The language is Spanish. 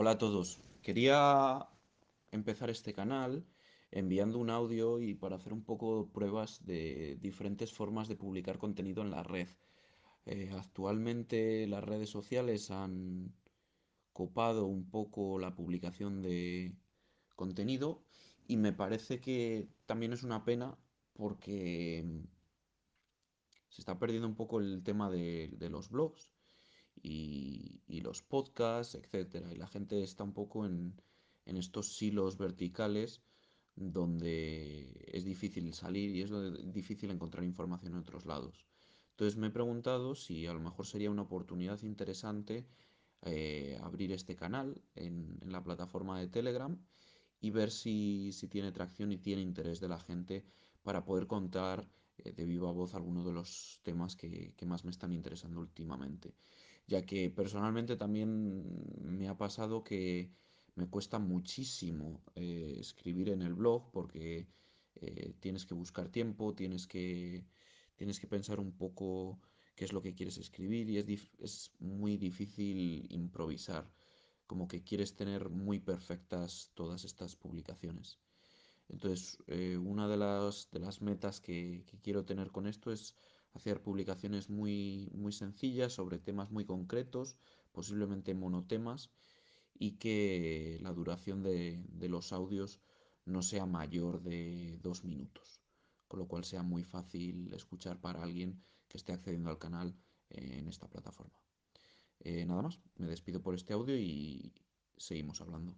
Hola a todos. Quería empezar este canal enviando un audio y para hacer un poco pruebas de diferentes formas de publicar contenido en la red. Eh, actualmente las redes sociales han copado un poco la publicación de contenido y me parece que también es una pena porque se está perdiendo un poco el tema de los blogs y, los podcasts, etcétera. Y la gente está un poco en, en estos silos verticales donde es difícil salir y es difícil encontrar información en otros lados. Entonces me he preguntado si a lo mejor sería una oportunidad interesante eh, abrir este canal en, en, la plataforma de Telegram y ver si, si, tiene tracción y tiene interés de la gente para poder contar eh, de viva voz algunos de los temas que, que más me están interesando últimamente ya que personalmente también me ha pasado que me cuesta muchísimo eh, escribir en el blog porque eh, tienes que buscar tiempo, tienes que, tienes que pensar un poco qué es lo que quieres escribir y es, es muy difícil improvisar, como que quieres tener muy perfectas todas estas publicaciones. Entonces, eh, una de las, de las metas que, que, quiero tener con esto es hacer publicaciones muy, muy sencillas sobre temas muy concretos, posiblemente monotemas, y que la duración de, de los audios no sea mayor de dos minutos, con lo cual sea muy fácil escuchar para alguien que esté accediendo al canal eh, en esta plataforma. Eh, nada más, me despido por este audio y seguimos hablando.